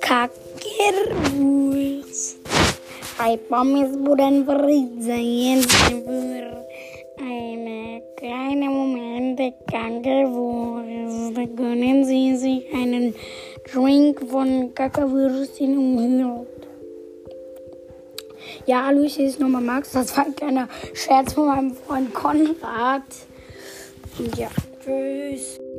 Kackerwurst. Bei Pommes wurden Fritzen für eine kleine Momente Kackerwurst. Können Sie sich einen Drink von Kackerwürstchen umhören? Ja, hallo, ich ist nochmal Max. Das war ein kleiner Scherz von meinem Freund Konrad. Und ja, Bruce.